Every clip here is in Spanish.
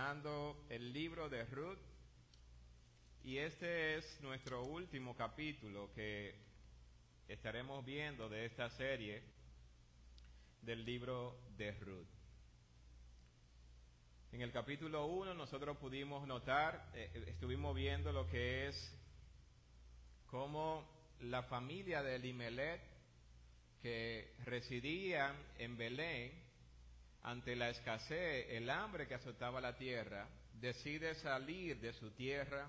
Tratando el libro de Ruth y este es nuestro último capítulo que estaremos viendo de esta serie del libro de Ruth. En el capítulo 1 nosotros pudimos notar, eh, estuvimos viendo lo que es cómo la familia de Elimelech que residían en Belén ante la escasez, el hambre que azotaba la tierra, decide salir de su tierra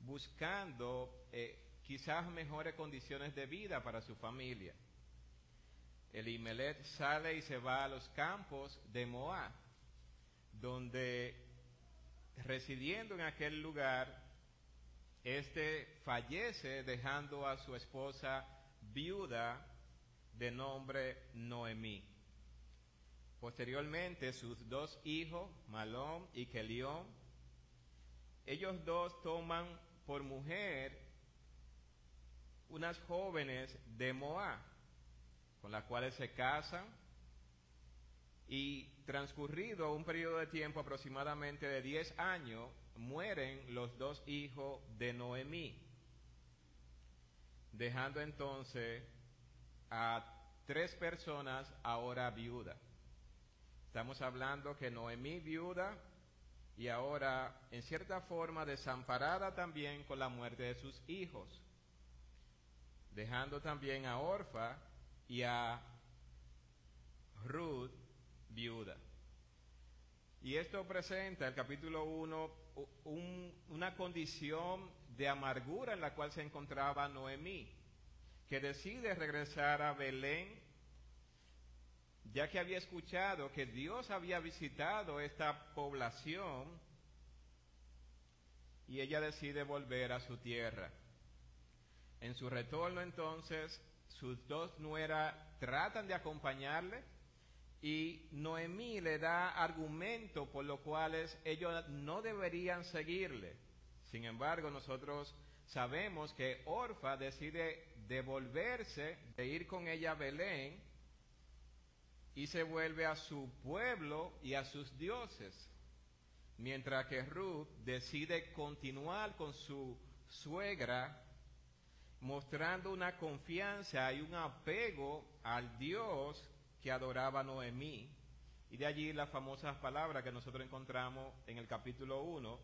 buscando eh, quizás mejores condiciones de vida para su familia. Elimelech sale y se va a los campos de Moab, donde residiendo en aquel lugar, este fallece dejando a su esposa viuda de nombre Noemí. Posteriormente, sus dos hijos, Malón y Kelión, ellos dos toman por mujer unas jóvenes de Moab, con las cuales se casan y transcurrido un periodo de tiempo aproximadamente de 10 años, mueren los dos hijos de Noemí, dejando entonces a tres personas ahora viudas. Estamos hablando que Noemí viuda y ahora en cierta forma desamparada también con la muerte de sus hijos, dejando también a Orfa y a Ruth viuda. Y esto presenta el capítulo 1 un, una condición de amargura en la cual se encontraba Noemí, que decide regresar a Belén ya que había escuchado que Dios había visitado esta población y ella decide volver a su tierra. En su retorno entonces, sus dos nueras tratan de acompañarle y Noemí le da argumento por los cuales ellos no deberían seguirle. Sin embargo, nosotros sabemos que Orfa decide devolverse, de ir con ella a Belén, y se vuelve a su pueblo y a sus dioses, mientras que Ruth decide continuar con su suegra, mostrando una confianza y un apego al Dios que adoraba Noemí. Y de allí las famosas palabras que nosotros encontramos en el capítulo 1,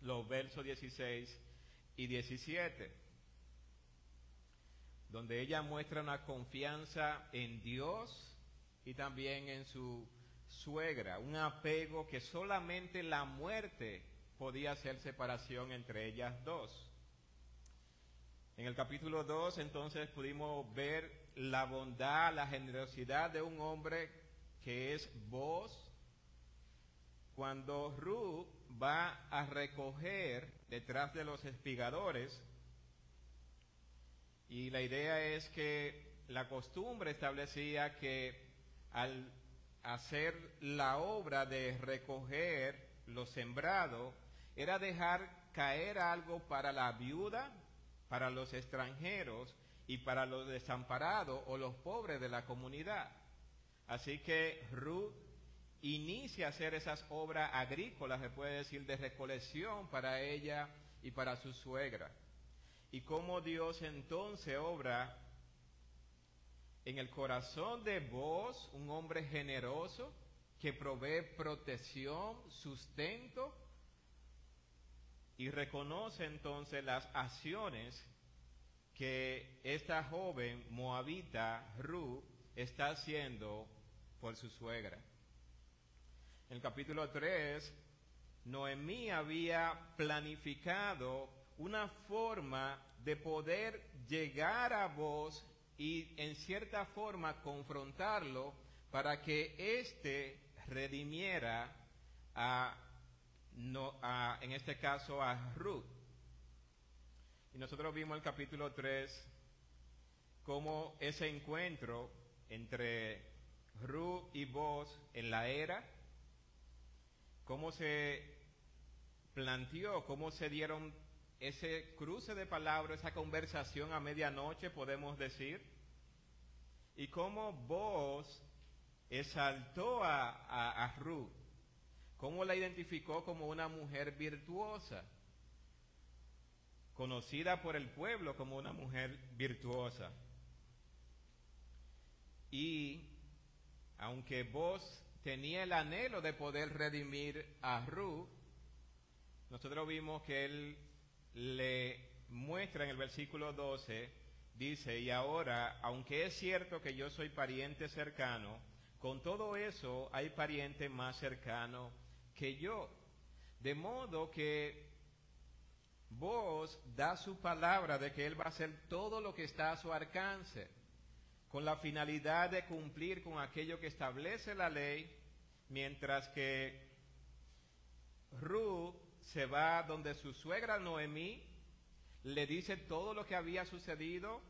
los versos 16 y 17, donde ella muestra una confianza en Dios, y también en su suegra, un apego que solamente la muerte podía hacer separación entre ellas dos. En el capítulo 2 entonces pudimos ver la bondad, la generosidad de un hombre que es vos. Cuando Ruth va a recoger detrás de los espigadores, y la idea es que la costumbre establecía que al hacer la obra de recoger lo sembrado, era dejar caer algo para la viuda, para los extranjeros y para los desamparados o los pobres de la comunidad. Así que Ruth inicia a hacer esas obras agrícolas, se puede decir, de recolección para ella y para su suegra. Y cómo Dios entonces obra en el corazón de vos un hombre generoso que provee protección, sustento y reconoce entonces las acciones que esta joven moabita, Ruth, está haciendo por su suegra. En el capítulo 3, Noemí había planificado una forma de poder llegar a vos y en cierta forma confrontarlo para que éste redimiera a, en este caso a Ruth. Y nosotros vimos el capítulo 3 como ese encuentro entre Ruth y vos en la era, cómo se planteó, cómo se dieron ese cruce de palabras, esa conversación a medianoche, podemos decir, y cómo vos exaltó a, a, Ruth, cómo la identificó como una mujer virtuosa, conocida por el pueblo como una mujer virtuosa. Y aunque vos tenía el anhelo de poder redimir a Ruth, nosotros vimos que él le muestra en el versículo 12, dice, y ahora, aunque es cierto que yo soy pariente cercano, con todo eso hay pariente más cercano que yo. De modo que vos da su palabra de que Él va a hacer todo lo que está a su alcance, con la finalidad de cumplir con aquello que establece la ley, mientras que Ruth se va donde su suegra Noemí, le dice todo lo que había sucedido.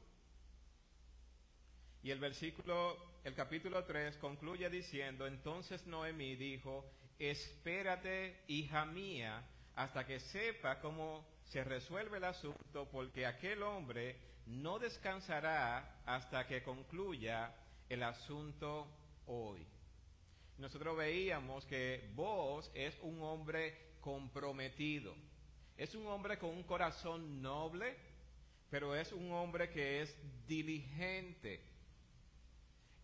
Y el versículo, el capítulo 3 concluye diciendo, entonces Noemí dijo, espérate, hija mía, hasta que sepa cómo se resuelve el asunto, porque aquel hombre no descansará hasta que concluya el asunto hoy. Nosotros veíamos que vos es un hombre comprometido. Es un hombre con un corazón noble, pero es un hombre que es diligente.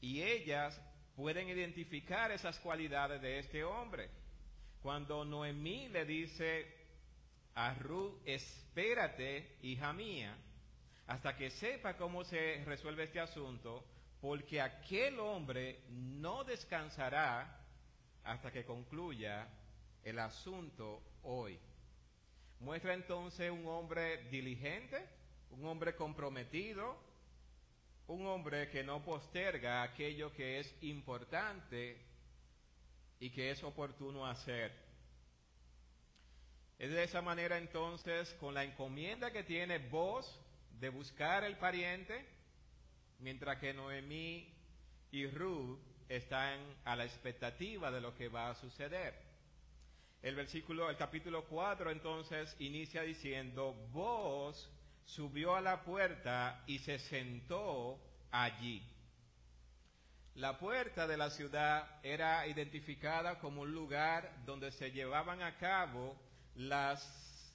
Y ellas pueden identificar esas cualidades de este hombre. Cuando Noemí le dice a Ruth, espérate, hija mía, hasta que sepa cómo se resuelve este asunto, porque aquel hombre no descansará hasta que concluya el asunto hoy. Muestra entonces un hombre diligente, un hombre comprometido, un hombre que no posterga aquello que es importante y que es oportuno hacer. Es de esa manera entonces, con la encomienda que tiene vos de buscar el pariente, mientras que Noemí y Ruth están a la expectativa de lo que va a suceder. El versículo, el capítulo 4 entonces inicia diciendo, vos subió a la puerta y se sentó allí. La puerta de la ciudad era identificada como un lugar donde se llevaban a cabo las,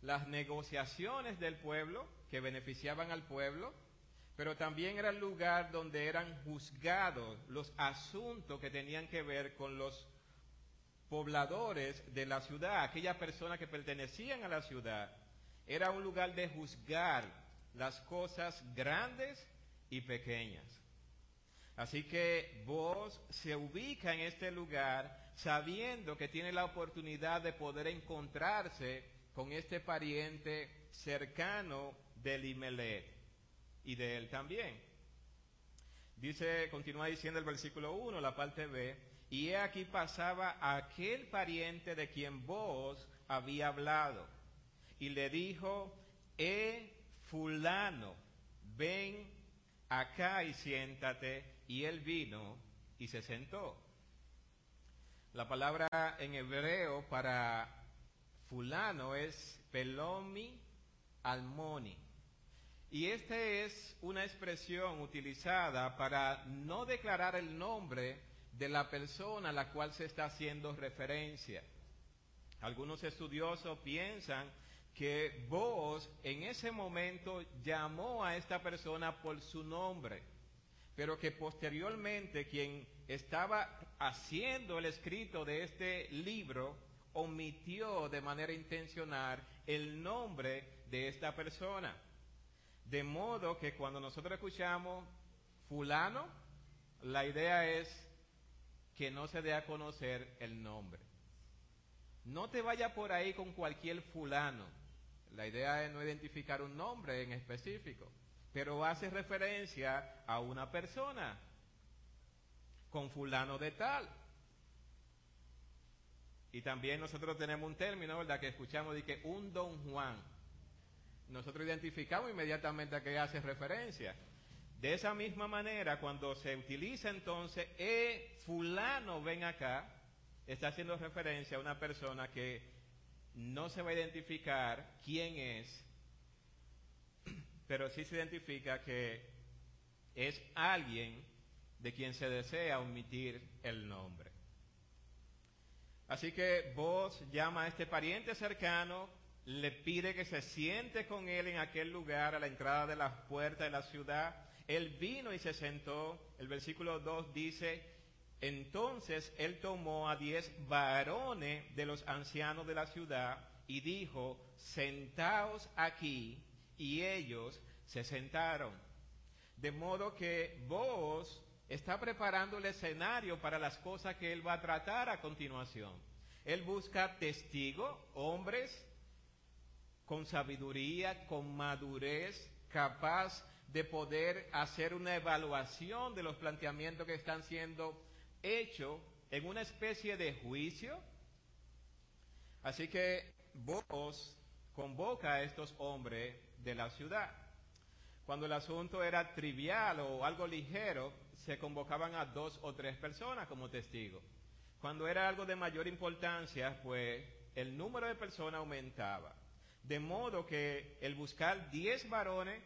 las negociaciones del pueblo que beneficiaban al pueblo, pero también era el lugar donde eran juzgados los asuntos que tenían que ver con los pobladores de la ciudad, aquellas personas que pertenecían a la ciudad. Era un lugar de juzgar las cosas grandes y pequeñas. Así que vos se ubica en este lugar sabiendo que tiene la oportunidad de poder encontrarse con este pariente cercano de Limelet y de él también. Dice, continúa diciendo el versículo 1, la parte B, y he aquí pasaba aquel pariente de quien vos había hablado. Y le dijo, eh, fulano, ven acá y siéntate. Y él vino y se sentó. La palabra en hebreo para fulano es pelomi almoni. Y esta es una expresión utilizada para no declarar el nombre de la persona a la cual se está haciendo referencia. Algunos estudiosos piensan que vos en ese momento llamó a esta persona por su nombre. pero que posteriormente quien estaba haciendo el escrito de este libro omitió de manera intencional el nombre de esta persona. De modo que cuando nosotros escuchamos fulano, la idea es que no se dé a conocer el nombre. No te vaya por ahí con cualquier fulano. La idea es no identificar un nombre en específico, pero hace referencia a una persona con fulano de tal. Y también nosotros tenemos un término, ¿verdad? Que escuchamos de que un don Juan. Nosotros identificamos inmediatamente a qué hace referencia. De esa misma manera, cuando se utiliza entonces, eh, fulano, ven acá, está haciendo referencia a una persona que no se va a identificar quién es, pero sí se identifica que es alguien de quien se desea omitir el nombre. Así que vos llama a este pariente cercano, le pide que se siente con él en aquel lugar a la entrada de las puertas de la ciudad. Él vino y se sentó. El versículo 2 dice, entonces él tomó a diez varones de los ancianos de la ciudad y dijo, sentaos aquí. Y ellos se sentaron. De modo que vos está preparando el escenario para las cosas que él va a tratar a continuación. Él busca testigos, hombres con sabiduría, con madurez, capaz de poder hacer una evaluación de los planteamientos que están siendo hechos en una especie de juicio. Así que vos convoca a estos hombres de la ciudad. Cuando el asunto era trivial o algo ligero, se convocaban a dos o tres personas como testigos. Cuando era algo de mayor importancia, pues el número de personas aumentaba. De modo que el buscar diez varones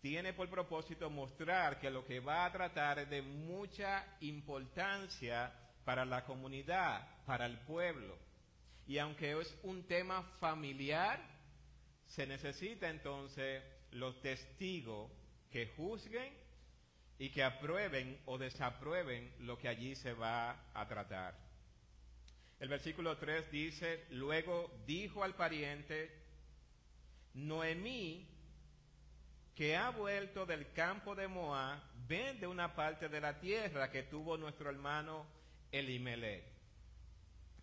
tiene por propósito mostrar que lo que va a tratar es de mucha importancia para la comunidad, para el pueblo. Y aunque es un tema familiar, se necesita entonces los testigos que juzguen y que aprueben o desaprueben lo que allí se va a tratar. El versículo 3 dice, luego dijo al pariente, Noemí, que ha vuelto del campo de Moab, vende una parte de la tierra que tuvo nuestro hermano Elimelech.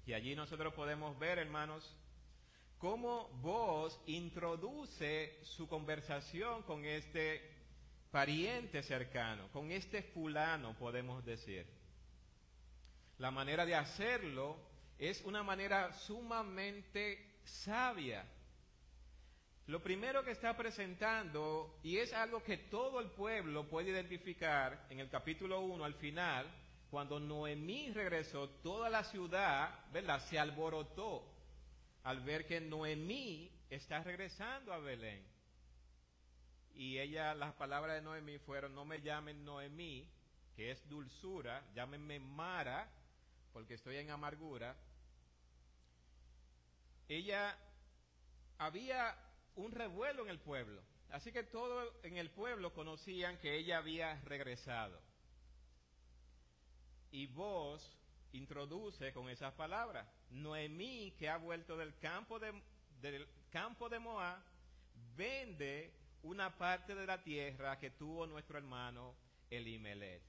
Y allí nosotros podemos ver, hermanos, cómo vos introduce su conversación con este pariente cercano, con este fulano podemos decir. La manera de hacerlo es una manera sumamente sabia. Lo primero que está presentando, y es algo que todo el pueblo puede identificar en el capítulo 1 al final, cuando Noemí regresó, toda la ciudad, ¿verdad?, se alborotó al ver que Noemí está regresando a Belén. Y ella, las palabras de Noemí fueron, no me llamen Noemí, que es dulzura, llámenme Mara, porque estoy en amargura. Ella, había un revuelo en el pueblo, así que todos en el pueblo conocían que ella había regresado. Y vos introduce con esas palabras, Noemí que ha vuelto del campo de, del campo de Moab, vende una parte de la tierra que tuvo nuestro hermano Elimelech.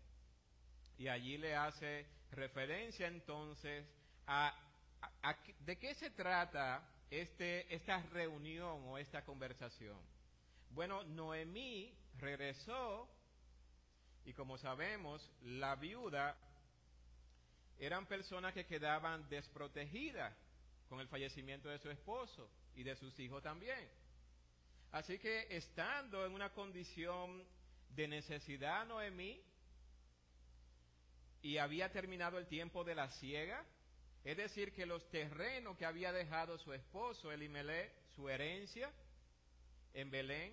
Y allí le hace referencia entonces a, de qué se trata este, esta reunión o esta conversación. Bueno, Noemí regresó y como sabemos, la viuda eran personas que quedaban desprotegidas con el fallecimiento de su esposo y de sus hijos también. Así que estando en una condición de necesidad Noemí y había terminado el tiempo de la siega, es decir, que los terrenos que había dejado su esposo Elimelech, su herencia en Belén,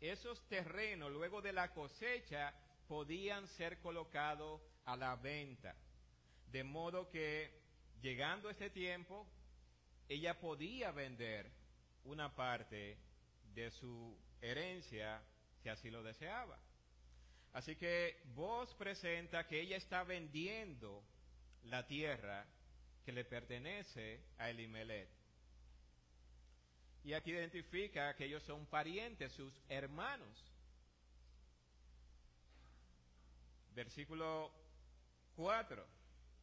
esos terrenos luego de la cosecha podían ser colocados a la venta. De modo que llegando este tiempo, ella podía vender una parte de su herencia si así lo deseaba. Así que vos presenta que ella está vendiendo la tierra que le pertenece a Elimelech. Y aquí identifica que ellos son parientes, sus hermanos. Versículo 4.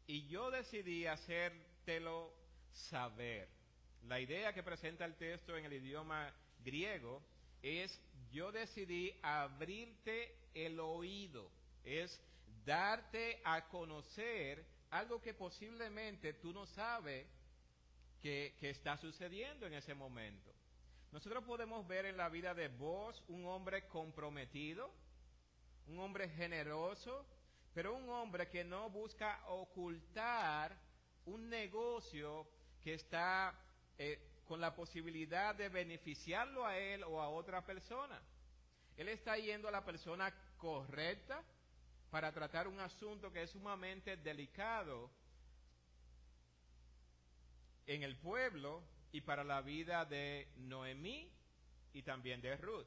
Y yo decidí hacértelo saber. La idea que presenta el texto en el idioma griego es yo decidí abrirte el oído, es darte a conocer algo que posiblemente tú no sabes que, que, está sucediendo en ese momento. Nosotros podemos ver en la vida de vos un hombre comprometido, un hombre generoso, pero un hombre que no busca ocultar un negocio que está eh, con la posibilidad de beneficiarlo a él o a otra persona. Él está yendo a la persona correcta para tratar un asunto que es sumamente delicado en el pueblo y para la vida de Noemí y también de Ruth.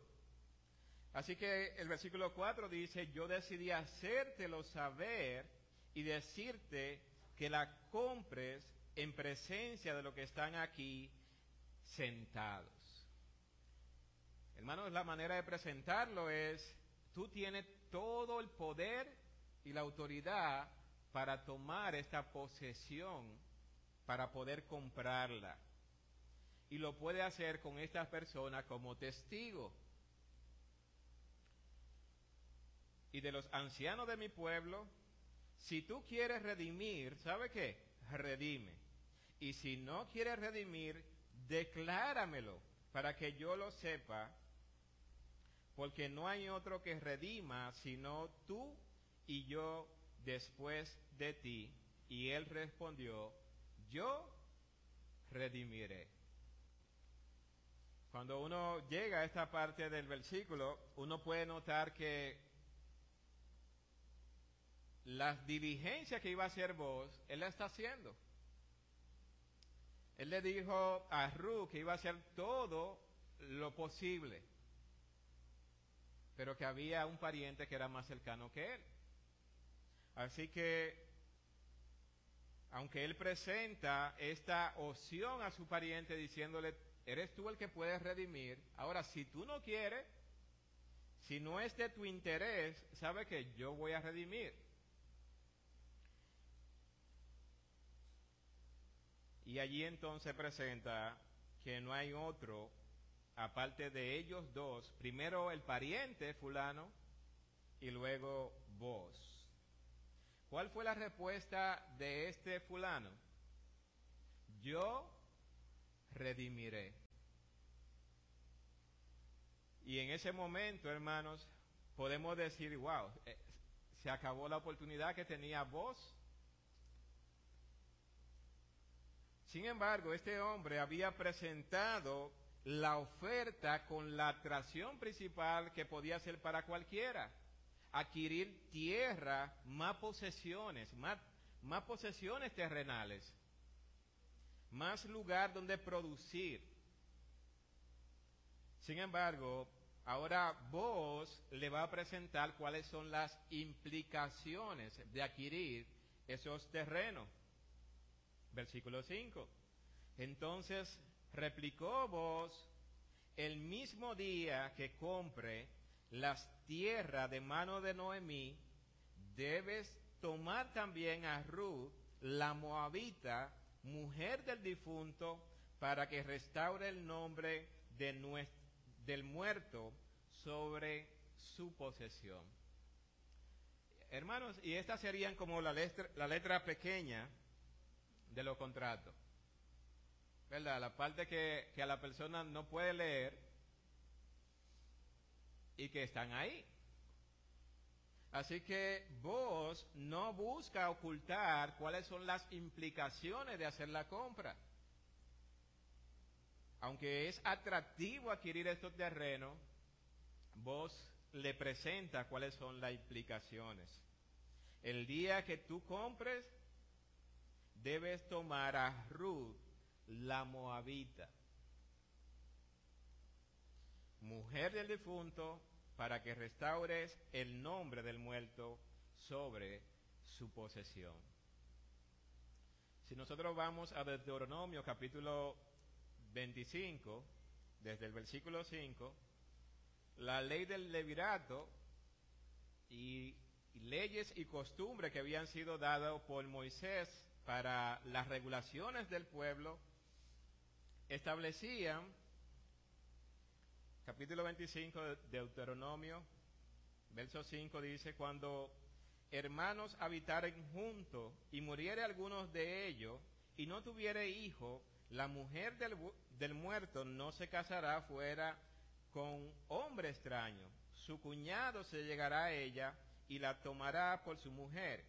Así que el versículo 4 dice, yo decidí hacértelo saber y decirte que la compres en presencia de los que están aquí sentados. Hermanos, la manera de presentarlo es, tú tienes todo el poder y la autoridad para tomar esta posesión, para poder comprarla. Y lo puede hacer con estas personas como testigo. y de los ancianos de mi pueblo, si tú quieres redimir, ¿sabe qué? Redime. Y si no quieres redimir, decláramelo para que yo lo sepa, porque no hay otro que redima sino tú y yo después de ti. Y él respondió, yo redimiré. Cuando uno llega a esta parte del versículo, uno puede notar que las diligencias que iba a hacer vos, él la está haciendo. Él le dijo a Ruth que iba a hacer todo lo posible, pero que había un pariente que era más cercano que él. Así que, aunque él presenta esta opción a su pariente diciéndole, eres tú el que puedes redimir, ahora si tú no quieres, si no es de tu interés, sabe que yo voy a redimir. Y allí entonces presenta que no hay otro, aparte de ellos dos, primero el pariente fulano y luego vos. ¿Cuál fue la respuesta de este fulano? Yo redimiré. Y en ese momento, hermanos, podemos decir, wow, eh, se acabó la oportunidad que tenía vos Sin embargo, este hombre había presentado la oferta con la atracción principal que podía ser para cualquiera. Adquirir tierra, más posesiones, más, más posesiones terrenales, más lugar donde producir. Sin embargo, ahora vos le va a presentar cuáles son las implicaciones de adquirir esos terrenos. Versículo 5. Entonces replicó vos, el mismo día que compre las tierras de mano de Noemí, debes tomar también a Ruth, la moabita, mujer del difunto, para que restaure el nombre de del muerto sobre su posesión. Hermanos, y estas serían como la letra, la letra pequeña de los contratos. ¿Verdad? La parte que, que a la persona no puede leer y que están ahí. Así que vos no busca ocultar cuáles son las implicaciones de hacer la compra. Aunque es atractivo adquirir estos terrenos, vos le presenta cuáles son las implicaciones. El día que tú compres, debes tomar a Ruth, la moabita, mujer del difunto, para que restaures el nombre del muerto sobre su posesión. Si nosotros vamos a Deuteronomio capítulo 25, desde el versículo 5, la ley del levirato y, y leyes y costumbres que habían sido dadas por Moisés para las regulaciones del pueblo establecían, capítulo 25 de Deuteronomio, verso 5 dice, cuando hermanos habitaren juntos y muriere algunos de ellos y no tuviere hijo, la mujer del, del muerto no se casará fuera con hombre extraño. Su cuñado se llegará a ella y la tomará por su mujer.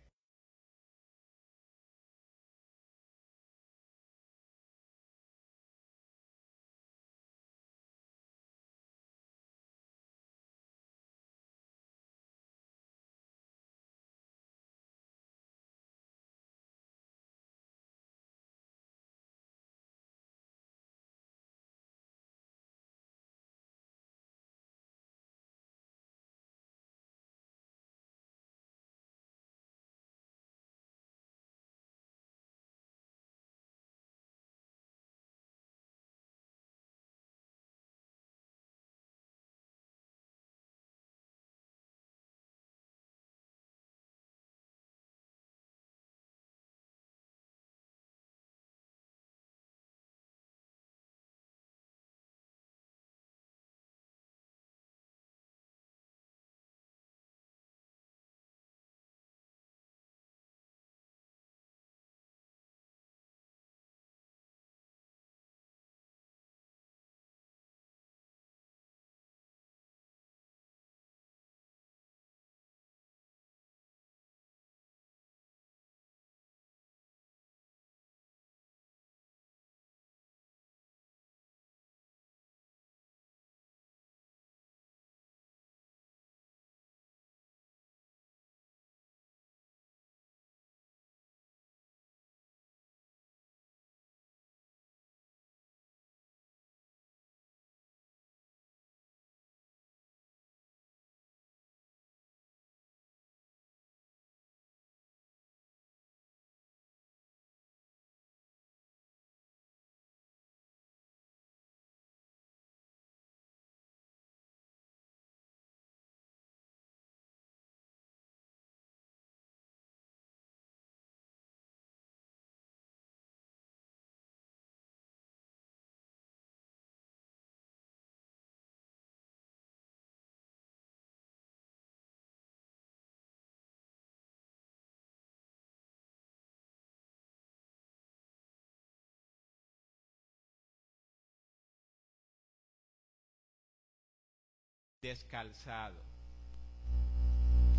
Descalzado.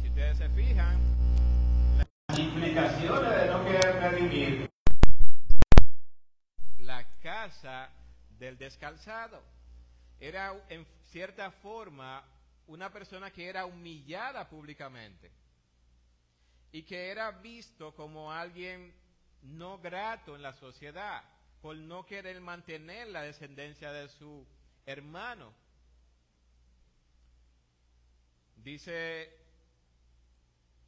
Si ustedes se fijan, las implicaciones de no querer redimir la casa del descalzado era en cierta forma una persona que era humillada públicamente y que era visto como alguien no grato en la sociedad por no querer mantener la descendencia de su hermano. Dice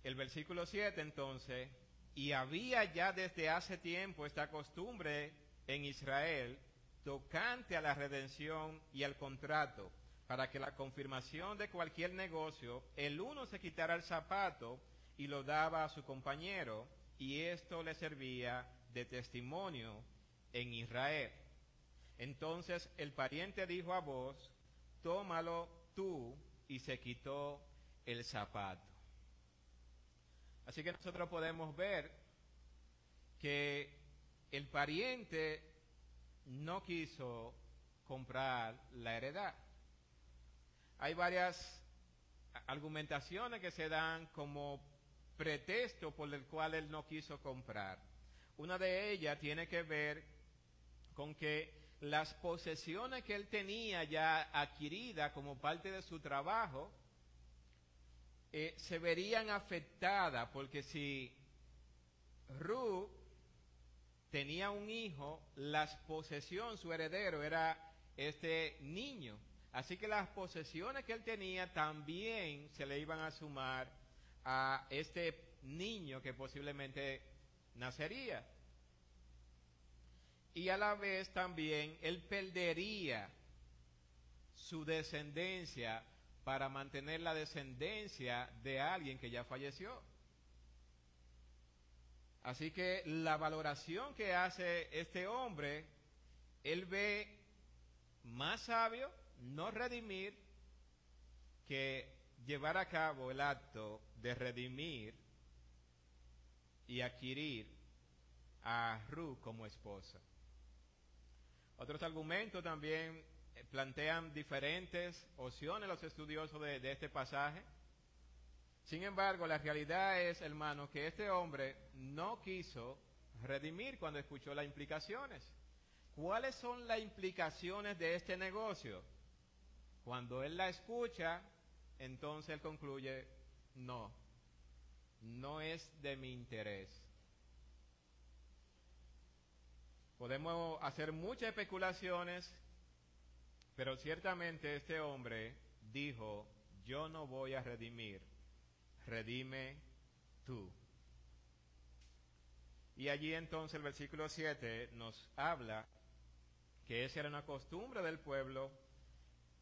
el versículo 7 entonces, y había ya desde hace tiempo esta costumbre en Israel tocante a la redención y al contrato, para que la confirmación de cualquier negocio, el uno se quitara el zapato y lo daba a su compañero, y esto le servía de testimonio en Israel. Entonces el pariente dijo a vos, tómalo tú y se quitó el zapato. Así que nosotros podemos ver que el pariente no quiso comprar la heredad. Hay varias argumentaciones que se dan como pretexto por el cual él no quiso comprar. Una de ellas tiene que ver con que las posesiones que él tenía ya adquiridas como parte de su trabajo eh, se verían afectadas porque si Ruth tenía un hijo, la posesión, su heredero era este niño. Así que las posesiones que él tenía también se le iban a sumar a este niño que posiblemente nacería. Y a la vez también él perdería su descendencia para mantener la descendencia de alguien que ya falleció. Así que la valoración que hace este hombre, él ve más sabio no redimir que llevar a cabo el acto de redimir y adquirir a Ruth como esposa. Otros argumentos también eh, plantean diferentes opciones los estudiosos de, de este pasaje. Sin embargo, la realidad es, hermano, que este hombre no quiso redimir cuando escuchó las implicaciones. ¿Cuáles son las implicaciones de este negocio? Cuando él la escucha, entonces él concluye, no, no es de mi interés. Podemos hacer muchas especulaciones, pero ciertamente este hombre dijo, yo no voy a redimir, redime tú. Y allí entonces el versículo 7 nos habla que esa era una costumbre del pueblo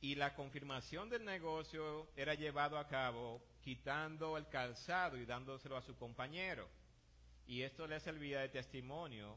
y la confirmación del negocio era llevado a cabo quitando el calzado y dándoselo a su compañero. Y esto le servía de testimonio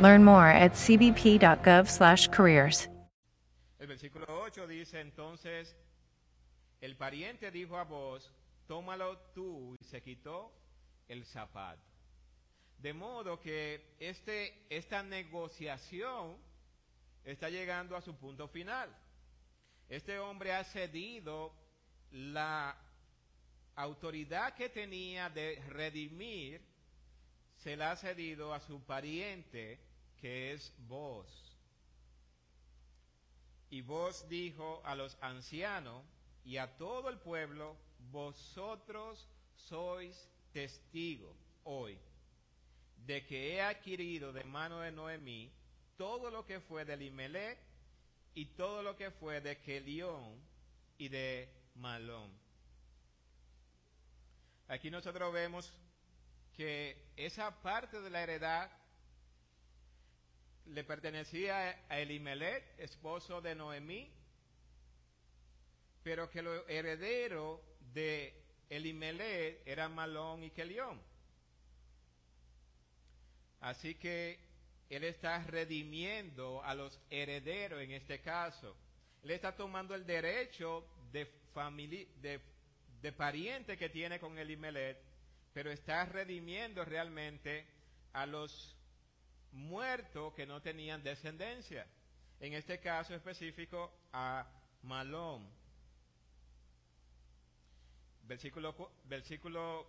Learn more at cbp.gov/careers. El versículo 8 dice entonces, el pariente dijo a vos, tómalo tú, y se quitó el zapato. De modo que este, esta negociación está llegando a su punto final. Este hombre ha cedido la autoridad que tenía de redimir, se la ha cedido a su pariente, que es vos. Y vos dijo a los ancianos y a todo el pueblo, vosotros sois testigos hoy de que he adquirido de mano de Noemí todo lo que fue de Limelech y todo lo que fue de Kelión y de Malón. Aquí nosotros vemos que esa parte de la heredad le pertenecía a Elimelech, esposo de Noemí, pero que lo heredero de Elimelech era Malón y Kelión. Así que él está redimiendo a los herederos en este caso. Él está tomando el derecho de, familia, de, de pariente que tiene con Elimelech, pero está redimiendo realmente a los muertos que no tenían descendencia. En este caso específico a Malón. Versículo, versículo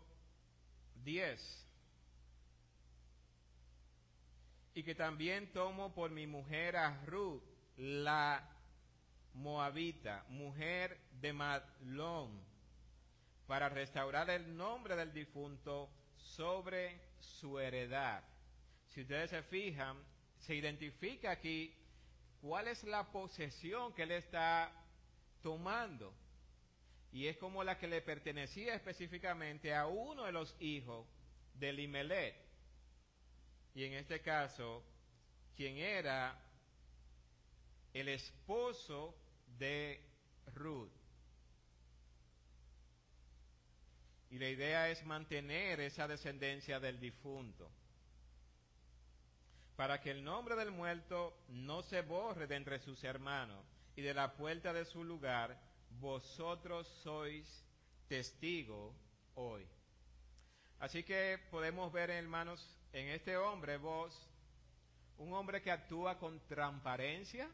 10. Y que también tomo por mi mujer a Ruth, la moabita, mujer de Malón, para restaurar el nombre del difunto sobre su heredad si ustedes se fijan, se identifica aquí cuál es la posesión que él está tomando. Y es como la que le pertenecía específicamente a uno de los hijos de Limelet. Y en este caso, quien era el esposo de Ruth. Y la idea es mantener esa descendencia del difunto para que el nombre del muerto no se borre de entre sus hermanos, y de la puerta de su lugar vosotros sois testigo hoy. Así que podemos ver, hermanos, en este hombre, vos, un hombre que actúa con transparencia,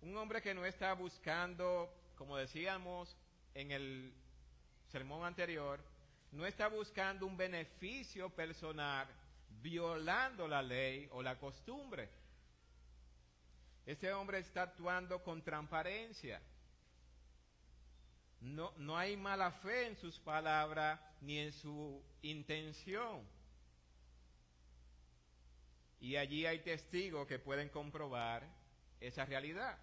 un hombre que no está buscando como decíamos en el sermón anterior, no está buscando un beneficio personal violando la ley o la costumbre. Este hombre está actuando con transparencia. No, no hay mala fe en sus palabras ni en su intención. Y allí hay testigos que pueden comprobar esa realidad.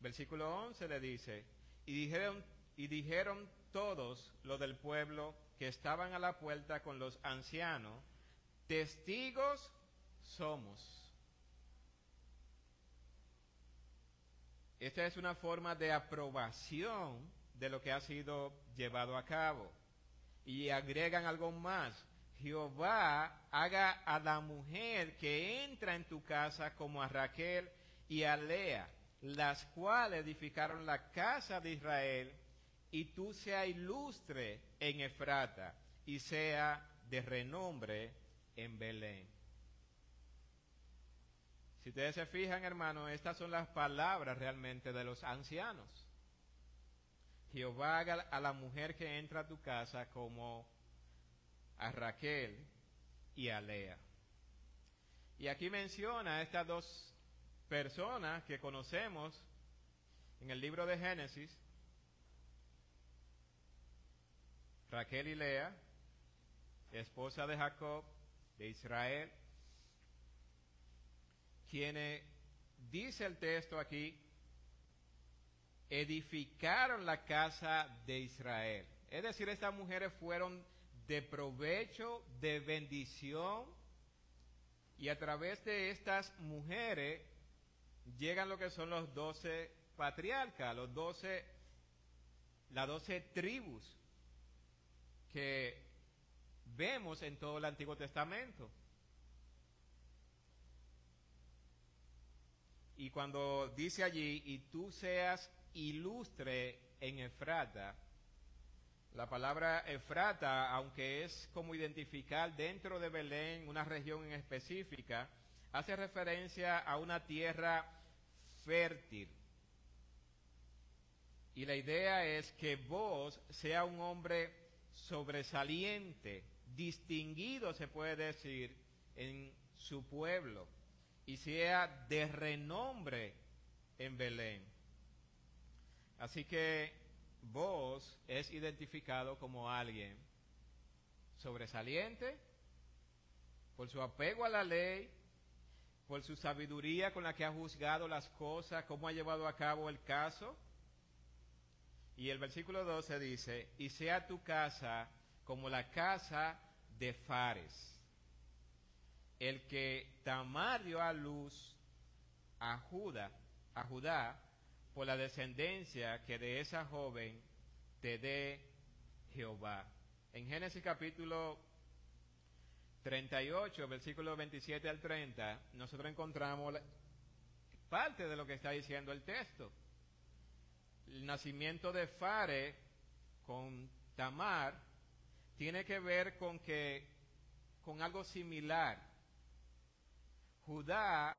Versículo 11 le dice, y dijeron, y dijeron todos los del pueblo que estaban a la puerta con los ancianos, testigos somos. Esta es una forma de aprobación de lo que ha sido llevado a cabo. Y agregan algo más. Jehová haga a la mujer que entra en tu casa como a Raquel y a Lea, las cuales edificaron la casa de Israel, y tú sea ilustre en Efrata y sea de renombre en Belén. Si ustedes se fijan, hermanos, estas son las palabras realmente de los ancianos. Jehová haga a la mujer que entra a tu casa como a Raquel y a Lea. Y aquí menciona a estas dos personas que conocemos en el libro de Génesis, Raquel y Lea, esposa de Jacob, de Israel, quienes, dice el texto aquí, edificaron la casa de Israel. Es decir, estas mujeres fueron de provecho, de bendición, y a través de estas mujeres llegan lo que son los doce patriarcas, los doce, las doce tribus que vemos en todo el Antiguo Testamento. Y cuando dice allí, y tú seas ilustre en Efrata, la palabra Efrata, aunque es como identificar dentro de Belén una región en específica, hace referencia a una tierra fértil. Y la idea es que vos sea un hombre sobresaliente, distinguido se puede decir, en su pueblo y sea de renombre en Belén. Así que vos es identificado como alguien sobresaliente por su apego a la ley, por su sabiduría con la que ha juzgado las cosas, cómo ha llevado a cabo el caso. Y el versículo 12 dice, y sea tu casa como la casa de Fares el que Tamar dio a luz a Judá, a Judá por la descendencia que de esa joven te dé Jehová. En Génesis capítulo 38, versículo 27 al 30, nosotros encontramos parte de lo que está diciendo el texto. El nacimiento de Fare con Tamar tiene que ver con que con algo similar. Judá